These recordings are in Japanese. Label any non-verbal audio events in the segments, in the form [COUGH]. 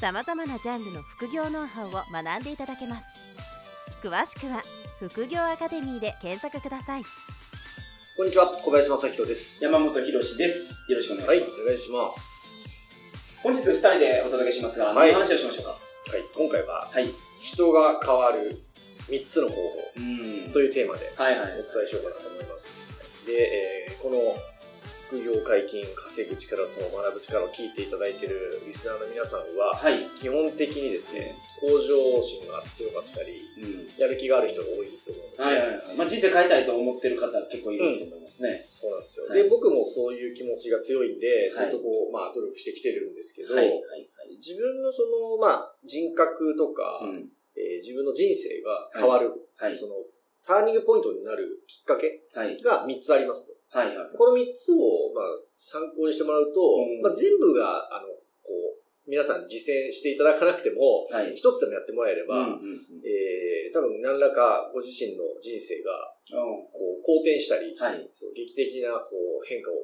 さまざまなジャンルの副業ノウハウを学んでいただけます詳しくは副業アカデミーで検索くださいこんにちは、小林正宏です。山本博史です。よろしくお願はいい、します。お願いします。本日二人でお届けしますが、はい何の話をしましょうか？はい、今回は、はい。人が変わる3つの方法うんというテーマではいはいお伝えしようかなと思います。で、えーこの副業解禁、稼ぐ力と学ぶ力を聞いていただいているリスナーの皆さんは、はい。基本的にですね、向上心が強かったり、うん。やる気がある人が多いと思うんですね。はいはいはい。まあ人生変えたいと思ってる方結構いると思いますね。そうなんですよ。はいで、僕もそういう気持ちが強いんで、はいずっとこう、まあ、努力してきてるんですけど、はいはい自分のその、まあ、人格とか、はい。うん。えー自分の人生が変わる、はい。その、ターニングポイントになるきっかけはい。が3つありますと。はいはい。この3つを、まあ、参考にしてもらうと、うんまあ、全部が、あの、こう、皆さん実践していただかなくても、はい。一つでもやってもらえれば、うんうんうんえー多分何らかご自身の人生が、こう、好転したり、はい。そう劇的な、こう、変化を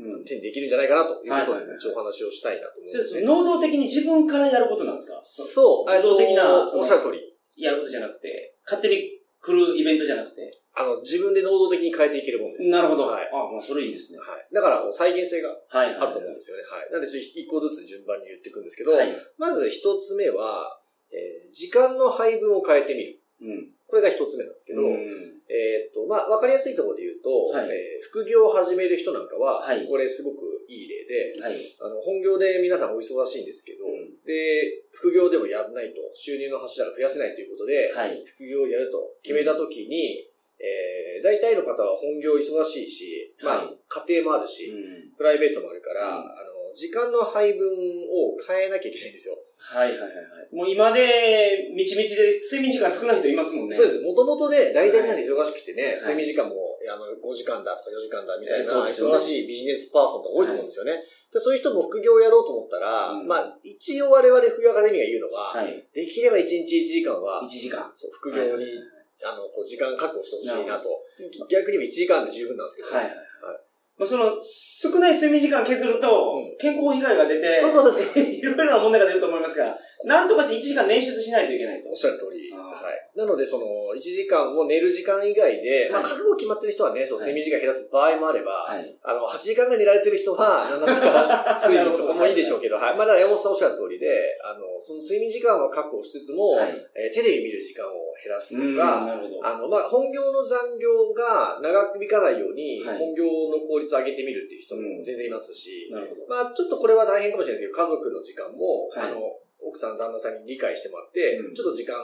うん。手にできるんじゃないかなということで、一応お話をしたいなと思うんそですね。れ能動的に自分からやることなんですか？そう、自動的なおっしゃる通り。やることじゃなくて、勝手に来るイベントじゃなくて。あの、自分で能動的に変えていけるもんです。なるほど。はい。あ、まあそれいいですね。はい。だから、再現性がはいあると思うんですよね。はい。なんで、ちょっと一個ずつ順番に言っていくんですけど、はい。まず一つ目は、えー時間の配分を変えてみる。うん。これが一つ目なんですけど、うんえーっと、まあ、わかりやすいところで言うと、はいえー副業を始める人なんかは、はいこれすごくいい例で、はい。あの、本業で皆さんお忙しいんですけど、うんで、副業でもやらないと収入の柱が増やせないということで、はい。副業をやると決めたときに、えー、大体の方は本業忙しいし、まあ、はい家庭もあるし、うんプライベートもあるから、うんあの、時間の配分を変えなきゃいけないんですよ。はいはいはいはい。もう今で、みちみちで睡眠時間少ない人いますもんね。そうです。もともとね、大体皆さん忙しくてね、はい睡眠時間も、あの、5時間だとか4時間だみたいな、忙しいビジネスパーソンが多いと思うんですよね。でそういう人も副業をやろうと思ったら、うんまあ、一応我々副業アカデミーが言うのが、はい。できれば1日1時間は1、時間。そう副業に、あの、こう時間確保してほしいなと。な逆に言えば1時間で十分なんですけど、はいはいはい。まあ、その、少ない睡眠時間削るとうん、健康被害が出て。[LAUGHS] いろいろな問題が出ると思いますから、なんとかして1時間捻出しないといけないとおっ。しゃる通り。はい。なので、その、1時間を寝る時間以外で、まあ、はい覚悟決まってる人はね、そう、はい睡眠時間減らす場合もあれば、はい。あの、8時間が寝られてる人は、7時間睡眠とかもいいでしょうけど、はい。まあ、だ山本さんおっしゃる通りで、あの、その睡眠時間は確保しつつも、はい。えーテレビ見る時間を減らすとうん、か。あの、まあ、本業の残業が長引かないように、はい本業の効率を上げてみるっていう人うんも全然いますし、なるほど。まあ、ちょっとこれは大変かもしれないですけど、家族の時間も、はいあの、奥さん、旦那さんに理解してもらって、うんちょっと時間、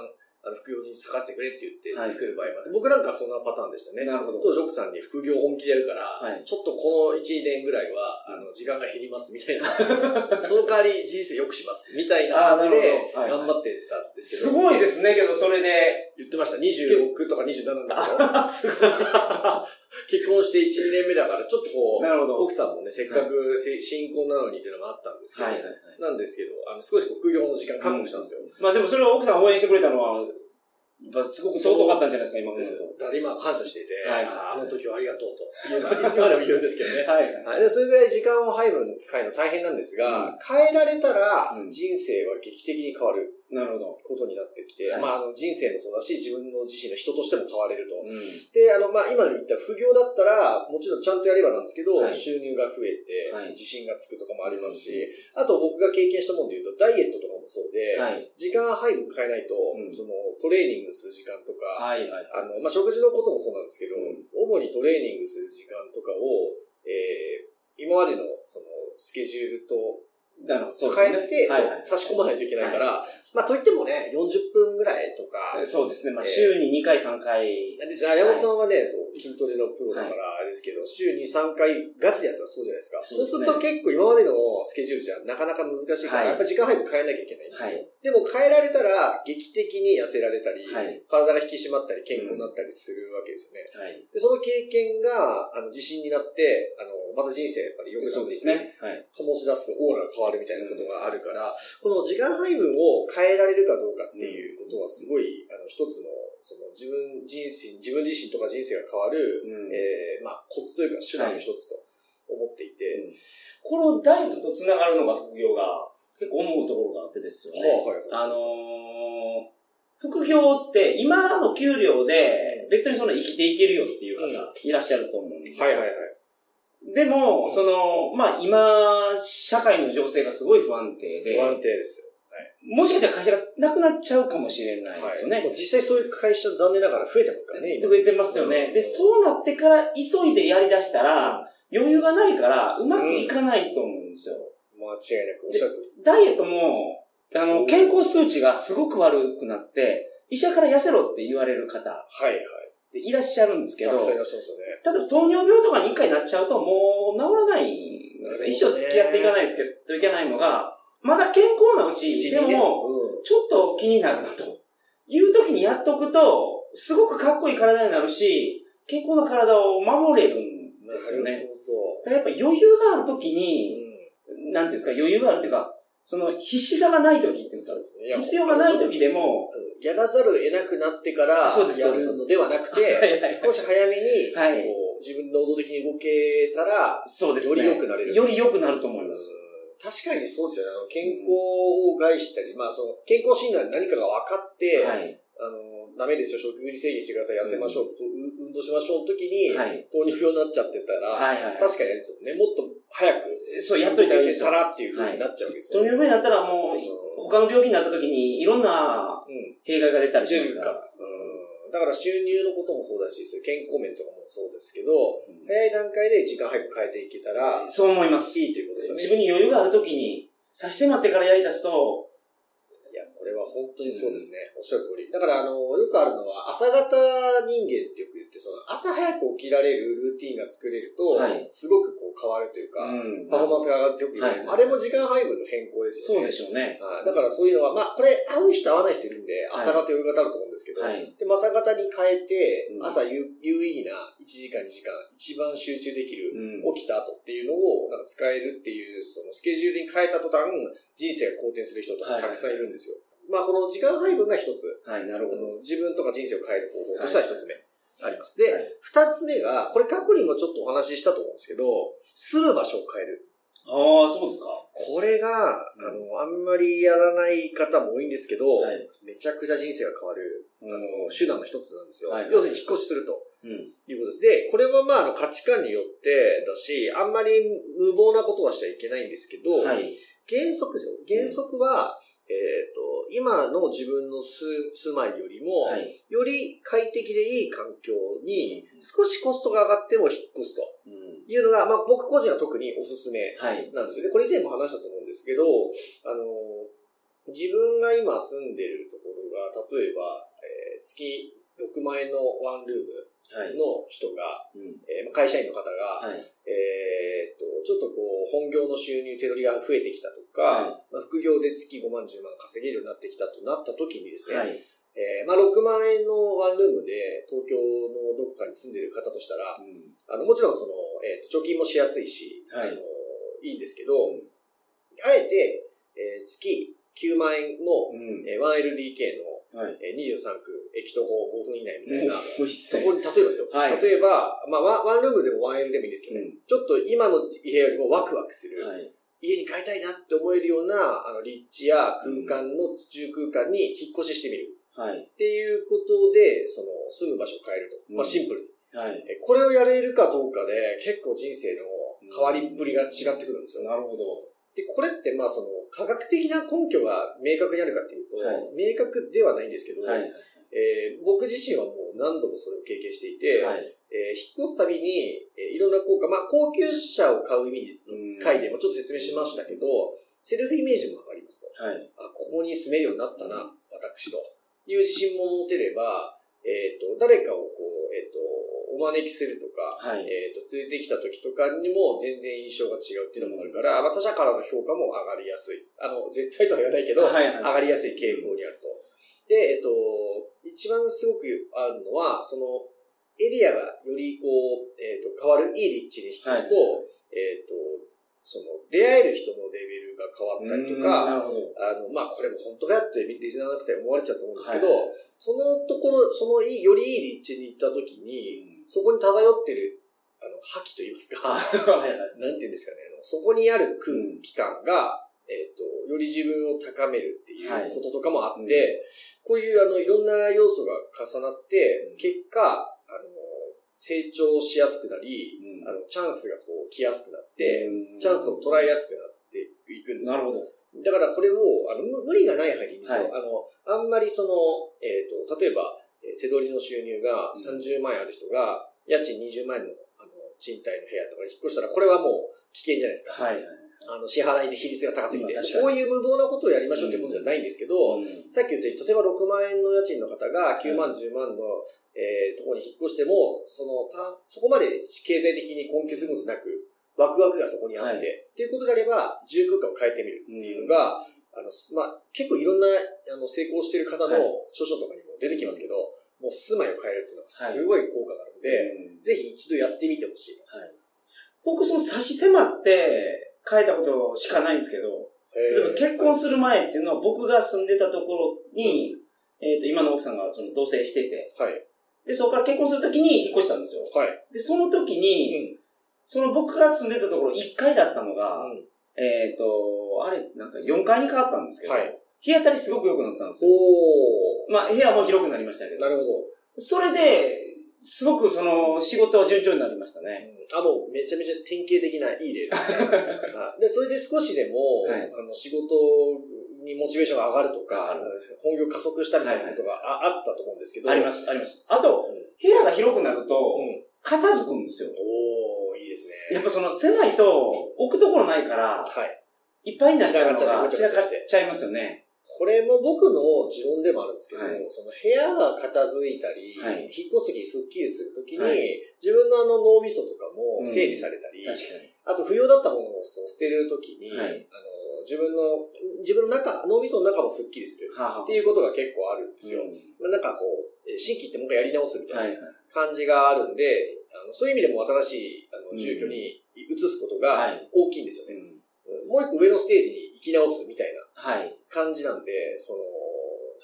あの、副業に咲かせてくれって言ってはい作る場合もあって、僕なんかそんなパターンでしたね。なるほど。当時奥さんに副業本気でやるから、はいちょっとこの1年ぐらいは、あの、時間が減りますみたいな、[LAUGHS] その代わり人生良くしますみたいな感じで頑張ってたんですけど、すごいですね、けど、それで。言ってました。26とか27の頃すごい。結婚して1、2年目だから、ちょっとこう、なるほど。奥さんもね、せっかくせ新婚なのにっていうのがあったんですけど、はいはいはい。なんですけど、あの、少しこう副業の時間確保したんですよ。まあでもそれを奥さん応援してくれたのは、やっぱすごく尊かったんじゃないですか、今思うと。だから今感謝していて、はいああの時はありがとうというのは、いつまでも言うんですけどね。はいはい、でそれぐらい時間を配分変えるの大変なんですが、変えられたらうん人生は劇的に変わるなるほど。ことになってきて、はいまああの人生もそうだし、自分の自身の人としても変われると。うん。で、あの、まあ、今言った副業だったら、もちろんちゃんとやればなんですけど、はい収入が増えて、はい自信がつくとかもありますし、あと僕が経験したもので言うと、ダイエットとかもそうで、はい。時間配分変えないと、うんそのトレーニングする時間とか、はいはい。あの、まあ、食事のこともそうなんですけど、うん主にトレーニングする時間とかを、えー、今までのそのスケジュールとなるほど。そう変えて、ですね。はいはい。差し込まないといけないから、まあ、といってもね、40分ぐらいとか、そうですね。まあ、えー週に2回、3回。でじゃあ、山本さんはね、そう、筋トレのプロだから、あれですけど、週に3回ガチでやったらそうじゃないですか。そうですねると結構今までのスケジュールじゃなかなか難しいから、はいやっぱり時間配分変えなきゃいけないんですよ。はいでも変えられたら劇的に痩せられたり、はい体が引き締まったり健康になったりするわけですよね。はい。でその経験があの自信になって、あのまた人生やっぱり良くなってきて、そうですね。はい。醸し出すオーラが変わるみたいなことがあるから、この時間配分を変えられるかどうかっていうことはすごい、あの一つのその自分人生、自分自身とか人生が変わる、うんえーまあ、コツというか手段の一つと思っていて、このダイエットと繋がるのが副業が結構思うところがあってですよね。はいはいあのー副業って今の給料で別にその生きていけるよっていう方いらっしゃると思うんですよ。はいはいはい。でも、その、まあ今、社会の情勢がすごい不安定で、不安定ですよ。もしかしたら会社がなくなっちゃうかもしれないですよね。もう実際そういう会社残念ながら増えてますからね、今。増えてますよね。で、そうなってから急いでやり出したら、余裕がないからうまくいかないと思うんですよ。間違いなくおっしゃる。ダイエットも、あの、健康数値がすごく悪くなって、医者から痩せろって言われる方っはいはい。ていらっしゃるんですけど、たくさんい例えらっしゃいますよね。ば糖尿病とかに一回なっちゃうともう治らないんですよ。一生付き合っていかないですけど、いけないのが、まだ健康なうち、でも、うん。ちょっと気になるなという時にやっとくと、すごくかっこいい体になるし、健康な体を守れるんですよね。だからやっぱ余裕がある時ど。に、うん。なんていうんですか、余裕があるっていうか、その必死さがない時っていうんですか、必要がない時でも、うん。やらざるを得なくなってから、そうですやるのではなくて、[LAUGHS] 少し早めに、はい。自分能動的に動けたら、そうですね。より良くなれる。より良くなると思います。うん確かにそうですよね。あの健康を害したり、まあその健康診断で何かが分かって、はい。あの、ダメですよ、食事制限してください、痩せましょう、とう運動しましょうの時に、はい。糖尿病になっちゃってたら、はいはい。確かにですよね。もっと早く、そう、やっといたらいいですよた。らっていうふうになっちゃうわけです糖よね。尿病になったらもう、うん他の病気になった時にいろんなうん。弊害が出たりしますか。ら。うん。だから収入のこともそうだし、健康面とかもそうですけど、うん早い段階で時間配分変えていけたら、そう思います。いいということですよね。自分に余裕がある時に、差し迫ってからやり出すと、は本当にそうですね。おっしゃる通り。だから、あの、よくあるのは、朝型人間ってよく言って、その、朝早く起きられるルーティンが作れると、はいすごくこう変わるというか、んパフォーマンスが上がってよくはいあれも時間配分の変更ですよね。そうでしょうね。はいだからそういうのは、まあ、これ、合う人合わない人いるんで、はい朝型、夜型あると思うんですけど、はい。で、朝型に変えてう、ん朝有有意義な1時間、2時間、一番集中できる、うん起きた後っていうのをなんか使えるっていう、そのスケジュールに変えた途端、人生が好転する人とかたくさんいるんですよ。まあ、この時間配分が一つ、はい、なるほど。自分とか人生を変える方法としては一つ目あります。ではい、二、つ目が、これ過去にもちょっとお話ししたと思うんですけど、する場所を変える。ああ、そうですか。これが、あの、あんまりやらない方も多いんですけど、はいめちゃくちゃ人生が変わる、あの、手段の一つなんですよ。はい要するに引っ越しすると。うん。いうことです。で、これはまあ、あの価値観によってだし、あんまり無謀なことはしちゃいけないんですけど、はい。原則ですよ。原則は、えっ、と、今の自分の住住まいよりも、はい。より快適でいい環境に、少しコストが上がっても引っ越すとうん。いうのが、まあ僕個人は特におすすめはい。なんですよね。これ以前も話したと思うんですけど、あの、自分が今住んでるところが、例えば、えー月6万円のワンルームはい。の人が、うん。えー会社員の方が、はい。えーっと、ちょっとこう、本業の収入、手取りが増えてきたとか、はまあ、副業で月5万、10万稼げるようになってきたとなった時にですね、はい。えーまあ、6万円のワンルームで東京のどこかに住んでる方としたら、うん。あの、もちろんその、えーっと、貯金もしやすいし、はいあの、いいんですけど、あえて、えー月9万円の、うん。えー 1LDK の、はい。えー23区、駅徒歩5分以内みたいな。そこに、例えばですよ。はい例えば、まあ、ワンワンルームでも 1L でもいいんですけどね、うんちょっと今の部屋よりもワクワクする、はい。家に帰りたいなって思えるような、あの、立地や空間の住空間に引っ越ししてみる。はい。っていうことで、その、住む場所を変えると。まあ、うんシンプルに。はい。えこれをやれるかどうかで、結構人生の変わりっぷりが違ってくるんですよ。なるほど。で、これって、まあ、その、科学的な根拠が明確にあるかっていうと、はい明確ではないんですけど、はい。えー僕自身はもう何度もそれを経験していて、はい。えー引っ越すたびに、えーいろんな効果、まあ、高級車を買う意味うん回でもちょっと説明しましたけど、セルフイメージも上がりますと。はい。あ、ここに住めるようになったな、私と。いう自信も持てれば、えっ、と、誰かをこう、えっ、と、お招きするとか、はい。えっ、と、連れてきた時とかにも全然印象が違うっていうのもあるから、まあ他者からの評価も上がりやすい。あの、絶対とは言わないけど、はいはい上がりやすい傾向にあると。で、えっ、と、一番すごくあるのは、その、エリアがよりこう、えっ、と、変わる、いい立地に引っ越すと、えっ、と、その、出会える人のレベルが変わったりとうんか。あの、まあ、これも本当かよってリスナーの方に思われちゃうと思うんですけど、はい。そのところ、そのいい、よりいい立地に行った時に、そこに漂ってる、あの、覇気と言いますか、[LAUGHS] はいはい。なんて言うんですかね、あのそこにある空気感が、えっ、と、より自分を高めるっていうはい。こととかもあって、うん。こういうあの、いろんな要素が重なって、うん。結果、あの、成長しやすくなり、うんあの、チャンスがこう来やすくなって、うんチャンスを捉えやすくなっていくんですよ。なるほど。だからこれを、あの、無無理がない範囲でいいんですよ。はいあの、あんまりその、えっ、と、例えば、えー手取りの収入がうん30万円ある人が、家賃20万円の、あの、賃貸の部屋とかに引っ越したら、これはもう危険じゃないですか。はいはい。あの、支払いで比率が高すぎて。こういう無謀なことをやりましょうってことじゃないんですけど、うんさっき言ったように、例えば6万円の家賃の方が9万、10万の、えーところに引っ越しても、その、た、そこまで経済的に困窮することなく、ワクワクがそこにあって、はいっていうことであれば、住空間を変えてみるっていうのが、あの、すまあ、結構いろんな、あの、成功してる方のはい著書とかにも出てきますけど、もう住まいを変えるっていうのははいすごい効果があるので、うんぜひ一度やってみてほしい。はい。僕、その差し迫って変えたことしかないんですけど、結婚する前っていうのは僕が住んでたところに、えっ、と、今の奥さんがその同棲してて、はい。で、そこから結婚するときに引っ越したんですよ。はい。で、その時に、その僕が住んでたところ1階だったのが、うんえっ、と、あれ、なんか4階に変わったんですけど、はい日当たりすごく良くなったんですよ。おー。まあ、部屋も広くなりましたけど。なるほど。それで、すごくその仕事は順調になりましたね。あ、もうめちゃめちゃ典型的ないい例ですね。[LAUGHS] はいで、それで少しでも、はいあの仕事にモチベーションが上がるとか、本業加速したみたいなことがあ,、あったと思うんですけど。。ありますす、あります。あと、うん部屋が広くなると、うん片付くんですよ。おー、いいですね。やっぱその狭いと置くところないから、はい。いっぱいになっちゃうのが散らかっちゃいますよね。これも僕の持論でもあるんですけど、はいその部屋が片付いたり、はい引っ越すときにスッキリするときに、はい自分のあの脳みそとかも整理されたり、確かに。あと不要だったものをそう捨てるときに、はいあの自分の、自分の中、脳みその中もスッキリするっていうことが結構あるんですよ。うんまあなんかこう、えー新規ってもう一回やり直すみたいな。感じがあるんで、あのそういう意味でも新しいあのうん住居に移すことがはい大きいんですよね。うんうんもう一個上のステージに行き直すみたいなはい。感じなんで、その、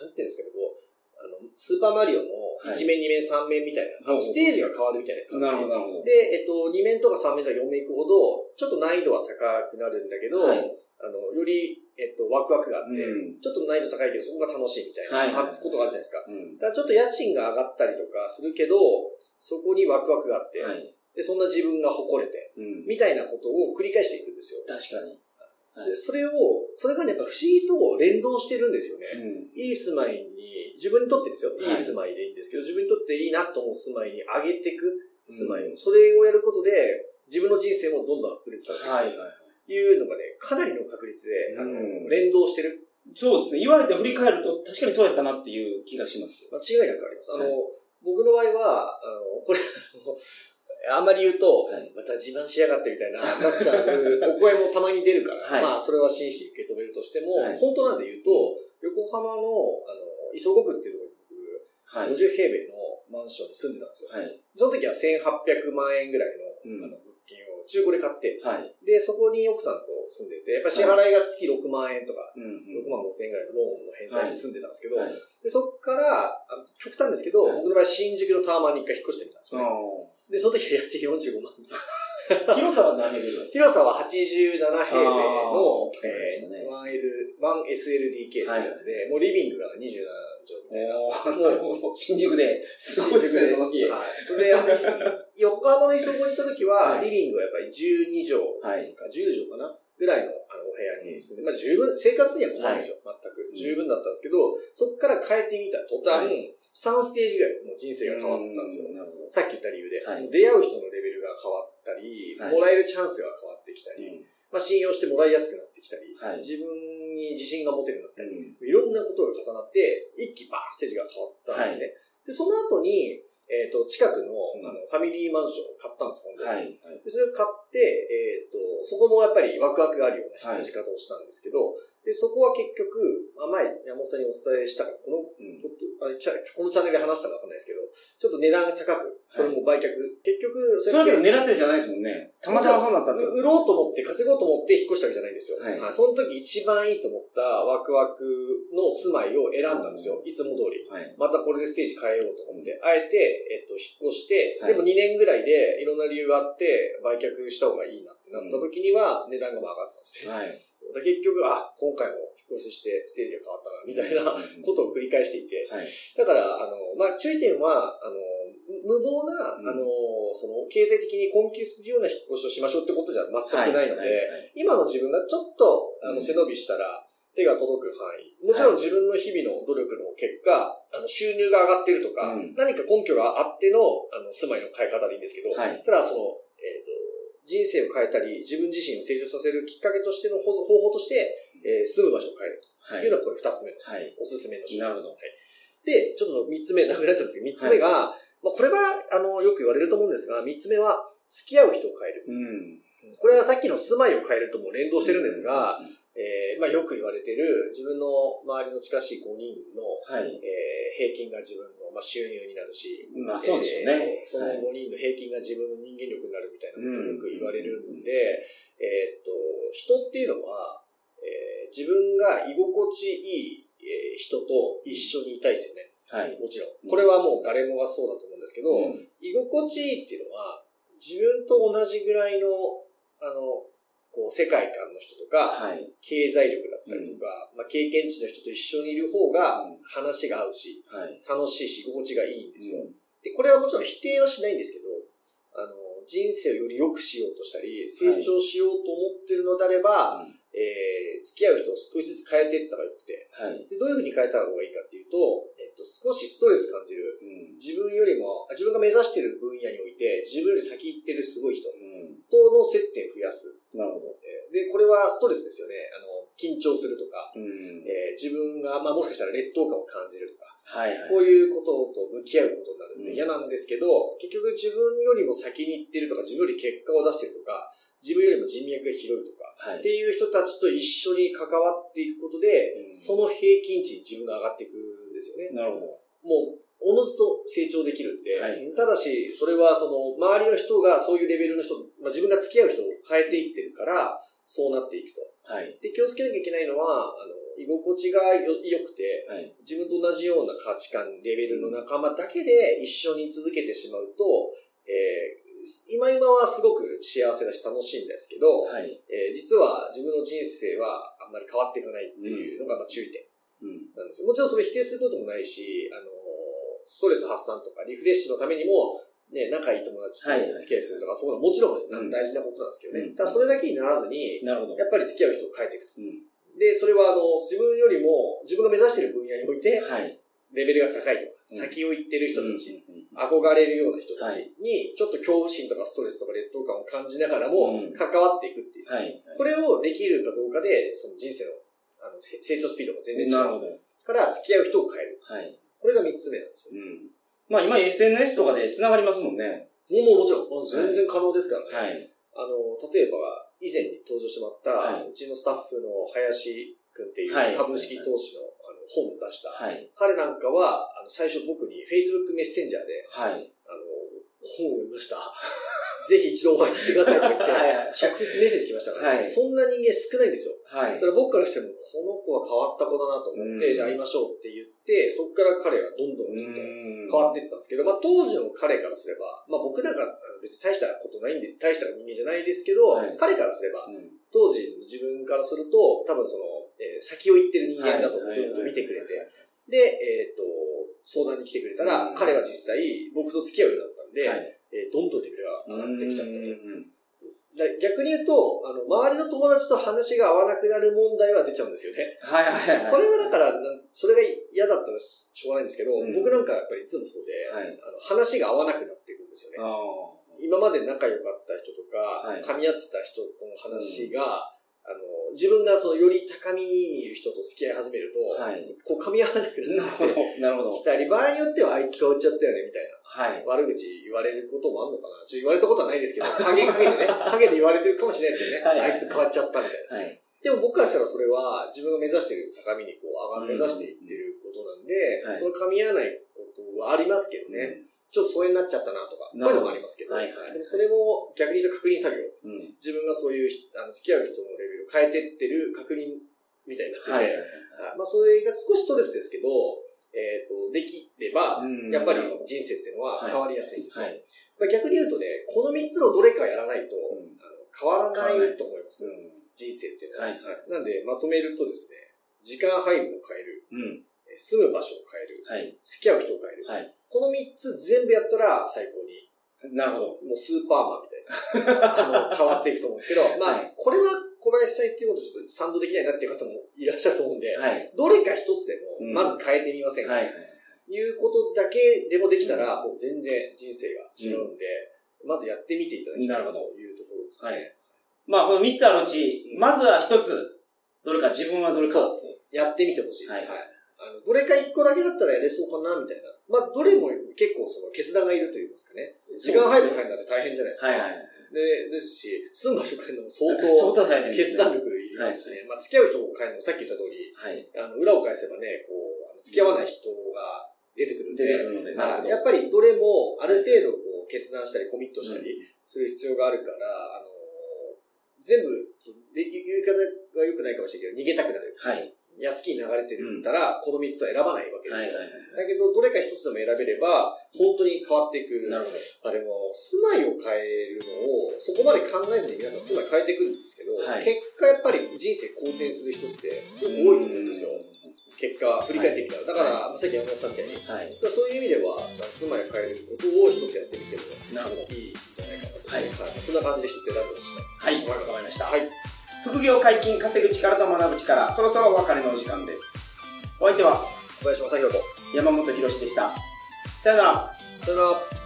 なんていうんですかね、こう、あの、スーパーマリオのはい1面、2面、3面みたいな、ほうほうステージが変わるみたいな感じ。なるほど。で、えっと、2面とか3面とか4面行くほど、ちょっと難易度は高くなるんだけど、はいあの、より、えっと、ワクワクがあって、うんちょっと難易度高いけど、そこが楽しいみたいな、はいはいことがあるじゃないですか。うん。だからちょっと家賃が上がったりとかするけど、そこにワクワクがあって、はい。で、そんな自分が誇れて、うん。みたいなことを繰り返していくんですよ。確かに。はいで、それを、それがね、やっぱ不思議と連動してるんですよね。うん。いい住まいに、自分にとってですよ。はいいい住まいでいいんですけど、自分にとっていいなと思う住まいに上げていく住まいを、うんそれをやることで、自分の人生もどんどんアップデートされていく。はいはい。いうのがね、かなりの確率で、あのうん連動してる。そうですね。言われて振り返ると確かにそうやったなっていう気がします。間違いなくあります。あの、はい僕の場合は、あの、これ、あんまり言うと、はいまた自慢しやがってみたいな、なっちゃうお声もたまに出るから、はいまあ、それは真摯に受け止めるとしても、はい本当なんで言うと、横浜の、あの、磯子区っていうところに僕、はい。50平米のマンションに住んでたんですよ。はい。その時は1800万円ぐらいの,、うんあの物件を中古で買って、はい。で、そこに奥さんと住んでて、やっぱ支払いが月6万円とか、うん6万5千円ぐらいのローンの返済に住んでたんですけど、はい。でそこから、あ極端ですけど、はい僕の場合新宿のタワマンに一回引っ越してみたんですよね。で、その時は家賃45万。[LAUGHS] 広さは何平米広さは87平米のえー 1L、1SLDK っていうやつで、もうリビングが27畳みたいな。おーなるほど。新宿で。すごいですね、その家。ははい。それで、横浜の磯子に行った時は、はいリビングはやっぱり12畳い。か10畳かな？ぐらいのお部屋にまあ十分、生活には困らないですよ、全く。十分だったんですけど、そこから変えてみた途端、は3ステージぐらいもう人生が変わったんですよ。さっき言った理由で、はい。出会う人のレベルが変わったり、はい。もらえるチャンスが変わってきたり、まあ、信用してもらいやすくなってきたり、はい。自分に自信が持てるようになったり、うん。いろんなことが重なって、一気にバーッステージが変わったんですね。で、その後に、えっ、と、近くの、うんあの、ファミリーマンションを買ったんです、今度。はい。はい。で、それを買って、えっ、と、そこもやっぱりワクワクがあるような引っ越し方をしたんですけど、で、そこは結局、まあ、前、山本さんにお伝えしたから、この、うんちょっとあこのチャンネルで話したかわかんないですけど、ちょっと値段が高く、それも売却、結局、それはけどれ狙ってじゃないですもんね。たまたまそうなったってこと売ろうと思って、稼ごうと思って引っ越したわけじゃないんですよ。はいその時一番いいと思ったワクワクの住まいを選んだんですよ。いつも通り。はい。またこれでステージ変えようと思って、あえて、えっと、引っ越して、はいでも2年ぐらいでいろんな理由があって、売却した方がいいなってなった時には、値段がまあ上がってたんですね。はい。で結局、あ、今回も引っ越ししてステージが変わったな、みたいなことを繰り返していて、はい。だから、あの、まあ、注意点は、あの、無謀な、うん。あの、その、経済的に困窮するような引っ越しをしましょうってことじゃ全くないので、はい今の自分がちょっと、あの、うん。背伸びしたら、手が届く範囲。もちろん自分の日々の努力の結果、あの、収入が上がってるとか、うん。何か根拠があっての、あの、住まいの変え方でいいんですけど、はい。ただ、その、えっ、と、人生を変えたり、自分自身を成長させるきっかけとしての方方法として、えー住む場所を変えるはというのはこれ二つ目のはい。おすすめの手なるほどはい。で、ちょっと三つ目なくなっちゃったんですけど、三つ目が、まあこれは、あの、よく言われると思うんですが、三つ目は、付き合う人を変える。うん。これはさっきの住まいを変えるとも連動してるんですが、えーまあよく言われてる、自分の周りの近しい5人の、はい。えー平均が自分の、まあ、収入になるし、まあそうでしょうね。えーそのはい5人の平均が自分の人間力になるみたいなことをうんよく言われるんで、えーっと、人っていうのは、えー自分が居心地いい、えー人と一緒にいたいですよね。はい。もちろん。うんこれはもう誰もがそうだと思うんですけど、うん居心地いいっていうのは、自分と同じぐらいの、あの、こう、世界観の人とか、はい。経済力だったりとか、まあ、経験値の人と一緒にいる方がうん話が合うし、はい。楽しいし、居心地がいいんですよ。うんで、これはもちろん否定はしないんですけど、あの、人生をより良くしようとしたり、成長しようと思ってるのであれば、えー、付き合う人を少しずつ変えていったらよくて、はい。でどういうふうに変えた方がいいかっていうと、えっと、少しストレス感じる、うん。自分よりも、あ自分が目指している分野において、自分より先行ってるすごい人うん。との接点を増やす。なるほど。えーで、これはストレスですよね。あの、緊張するとか、うん。えー自分が、まあもしかしたら劣等感を感じるとか、はいはい。こういうことと向き合うことになるんうんで嫌なんですけど、結局自分よりも先に行ってるとか、自分より結果を出してるとか、自分よりも人脈が広いとか、はいって。いう人たちと一緒に関わっていくことで、うんその平均値に自分が上がっていくんですよね。なるほど。もう、おのずと成長できるんで、はいただし、それはその、周りの人がそういうレベルの人、まあ、自分が付き合う人を変えていってるから、そうなっていくと。はい。で、気をつけなきゃいけないのは、あの、居心地がよ良くて、はい。自分と同じような価値観、レベルの仲間だけで一緒に続けてしまうと、えー今今はすごく幸せだし楽しいんですけど、はい。えー実は自分の人生はあんまり変わっていかないっていうのがまあ注意点うん。なんですよ。もちろんそれ否定することもないし、あの、ストレス発散とかリフレッシュのためにも、ね、仲いい友達とお付き合いするとか、そういうのはもちろんうん大事なことなんですけどうんね。ただそれだけにならずに。やっぱり付き合う人を変えていくと。うん。で、それはあの、自分よりも、自分が目指している分野において、はい。レベルが高いとか、うん先を行ってる人たち、うん憧れるような人たちに、ちょっと恐怖心とかストレスとか劣等感を感じながらもうん、関わっていくっていう。はい。これをできるかどうかで、その人生のあのせ成長スピードが全然違う。から、付き合う人を変える。はい。これが三つ目なんですよ。うん。まあ今 SNS とかで繋がりますもんね。もうもちろん、全然可能ですからね。はい。あの、例えば、以前に登場してもらった、はいうちのスタッフの林くんっていうはい株式投資のあの本を出した。はい。彼なんかは、あの最初僕に Facebook メッセンジャーで、はい。あの、本を読みました。ぜひ一度お会いしてくださいって言って、直接メッセージ来ましたから、はい。そんな人間少ないんですよ。はい。だか。ら僕からしても、この子は変わった子だなと思って、うん。じゃあ会いましょうって言って、そこから彼はどんどんどんどん。変変わっていったんですけど、まあ当時の彼からすれば、まあ僕なんか別に大したことないんで、大した人間じゃないですけど、はい。彼からすれば、うん。当時の自分からすると、多分その、えー先を行ってる人間だと僕はいのことを見てくれて、はいで、えっ、と、相談に来てくれたら、うん。彼は実際僕と付き合うようになったんで、はいえーどんどんレベルが上がってきちゃったと。うんだ逆に言うと、あの、周りの友達と話が合わなくなる問題は出ちゃうんですよね。はいはいはい。これはだから、それが嫌だったらしょうがないんですけど、うん僕なんかやっぱりいつもそうで、はい。あの話が合わなくなっていくんですよね。あ今まで仲良かった人とか、はい噛み合ってた人との話が、あの、自分がそのより高みにいる人と付き合い始めると、はい。こう噛み合わなくななるほど。なるほど。きたり、場合によってはあいつ変わっちゃったよね、みたいな。はい。悪口言われることもあるのかな？ちょっと言われたことはないですけど、[LAUGHS] 影影でね、影で言われてるかもしれないですけどね、はいあいつ変わっちゃったみたいな。はい。でも僕からしたらそれは自分が目指している高みにこう上が目指していってることなんで、はいその噛み合わないことはありますけどね、ちょっと疎遠になっちゃったなとか、こういうのもありますけど、はいはいでもそれも逆に言うと確認作業。うん。自分がそういうあの付き合う人のレを変えてってる確認みたいになってて、まあそれが少しストレスですけど、えっ、と、できれば、やっぱり人生っていうのは変わりやすいんですよ。はい。まあ、逆に言うとね、この3つのどれかやらないと、うんあの変わらないと思います。うん。人生っていうのは。はいなんで、まとめるとですね、時間配分を変える、うん。え住む場所を変える、はい。付き合う人を変える。はい。この3つ全部やったら最高に、なるほど。もうスーパーマンみたいな、あの [LAUGHS] 変わっていくと思うんですけど、まあ、はいこれは小林さん言っていうことちょっと賛同できないなっていう方もいらっしゃると思うんで、はい。どれか一つでも、うんまず変えてみませんか、はい。いうことだけでもできたら、もう全然人生が違うんで、まずやってみていただきたいというところですね。はいまあ、この3つあるうち、まずは1つ、どれか自分はどれか。やってみてほしいです。はいあのどれか一個だけだったらやれそうかな、みたいな。まあ、どれも結構その決断がいると言いますかね。時間配分変えるなんて大変じゃないですか。はいはい。で、ですし、住む場所変えるのも相相当決断力いりますしね。まあ、付き合う人を変えるのもさっき言った通り、はい。あの、裏を返せばね、こう、付き合わない人が出てくるんで。やっぱりどれもある程度こう決断したりコミットしたりする必要があるから、あの全部、で言い方が良くないかもしれないけど、逃げたくなる。はい。安きに流れてるんだら、この3つは選ばないわけですよ。だけど、どれか一つでも選べれば、本当に変わっていく。なるほど。あでも、住まいを変えるのを、そこまで考えずに皆さん住まい変えていくんですけど、はい結果やっぱり人生好転する人ってすごく多いと思うんですよ。結果、振り返ってみたら。だから、さっき山本さんみたいに、はい。そういう意味では、住まいを変えることを一つやってみても。いいんじゃないかなと。はいそんな感じで一つ選んでほしいなはい。わかりました。はい。副業解禁、稼ぐ力と学ぶ力、そろそろお別れのお時間です。お相手は小林正弘と。山本博史でした。さよなら。さよなら。